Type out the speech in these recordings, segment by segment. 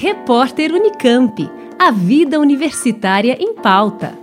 Repórter Unicamp. A vida universitária em pauta.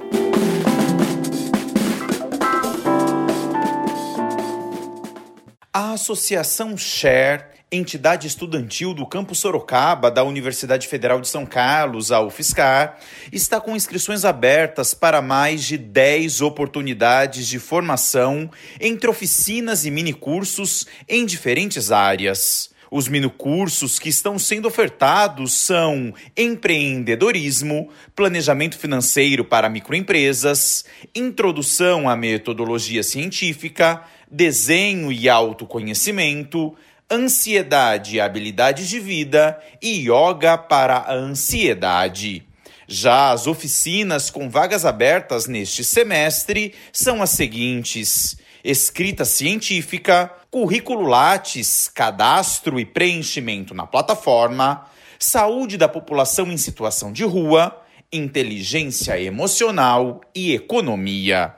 A Associação Share, entidade estudantil do campus Sorocaba da Universidade Federal de São Carlos, a UFSCar, está com inscrições abertas para mais de 10 oportunidades de formação entre oficinas e minicursos em diferentes áreas. Os minicursos que estão sendo ofertados são empreendedorismo, planejamento financeiro para microempresas, introdução à metodologia científica, desenho e autoconhecimento, ansiedade e habilidades de vida e yoga para a ansiedade. Já as oficinas com vagas abertas neste semestre são as seguintes: escrita científica, currículo Lattes, cadastro e preenchimento na plataforma, saúde da população em situação de rua, inteligência emocional e economia.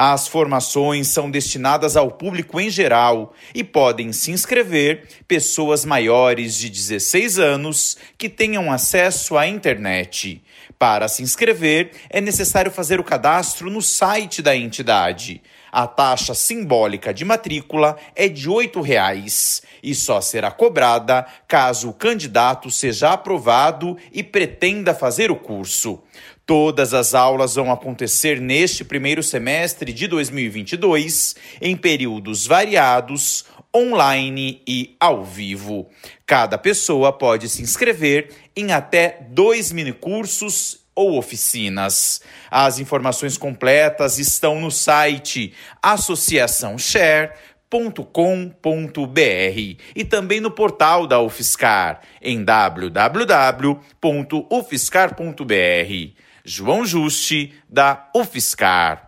As formações são destinadas ao público em geral e podem se inscrever pessoas maiores de 16 anos que tenham acesso à internet. Para se inscrever, é necessário fazer o cadastro no site da entidade. A taxa simbólica de matrícula é de R$ 8,00 e só será cobrada caso o candidato seja aprovado e pretenda fazer o curso. Todas as aulas vão acontecer neste primeiro semestre de 2022, em períodos variados, online e ao vivo. Cada pessoa pode se inscrever em até dois minicursos ou oficinas. As informações completas estão no site associaçãoshare.com.br e também no portal da UFSCar em www.ufscar.br. João Juste, da UFSCar.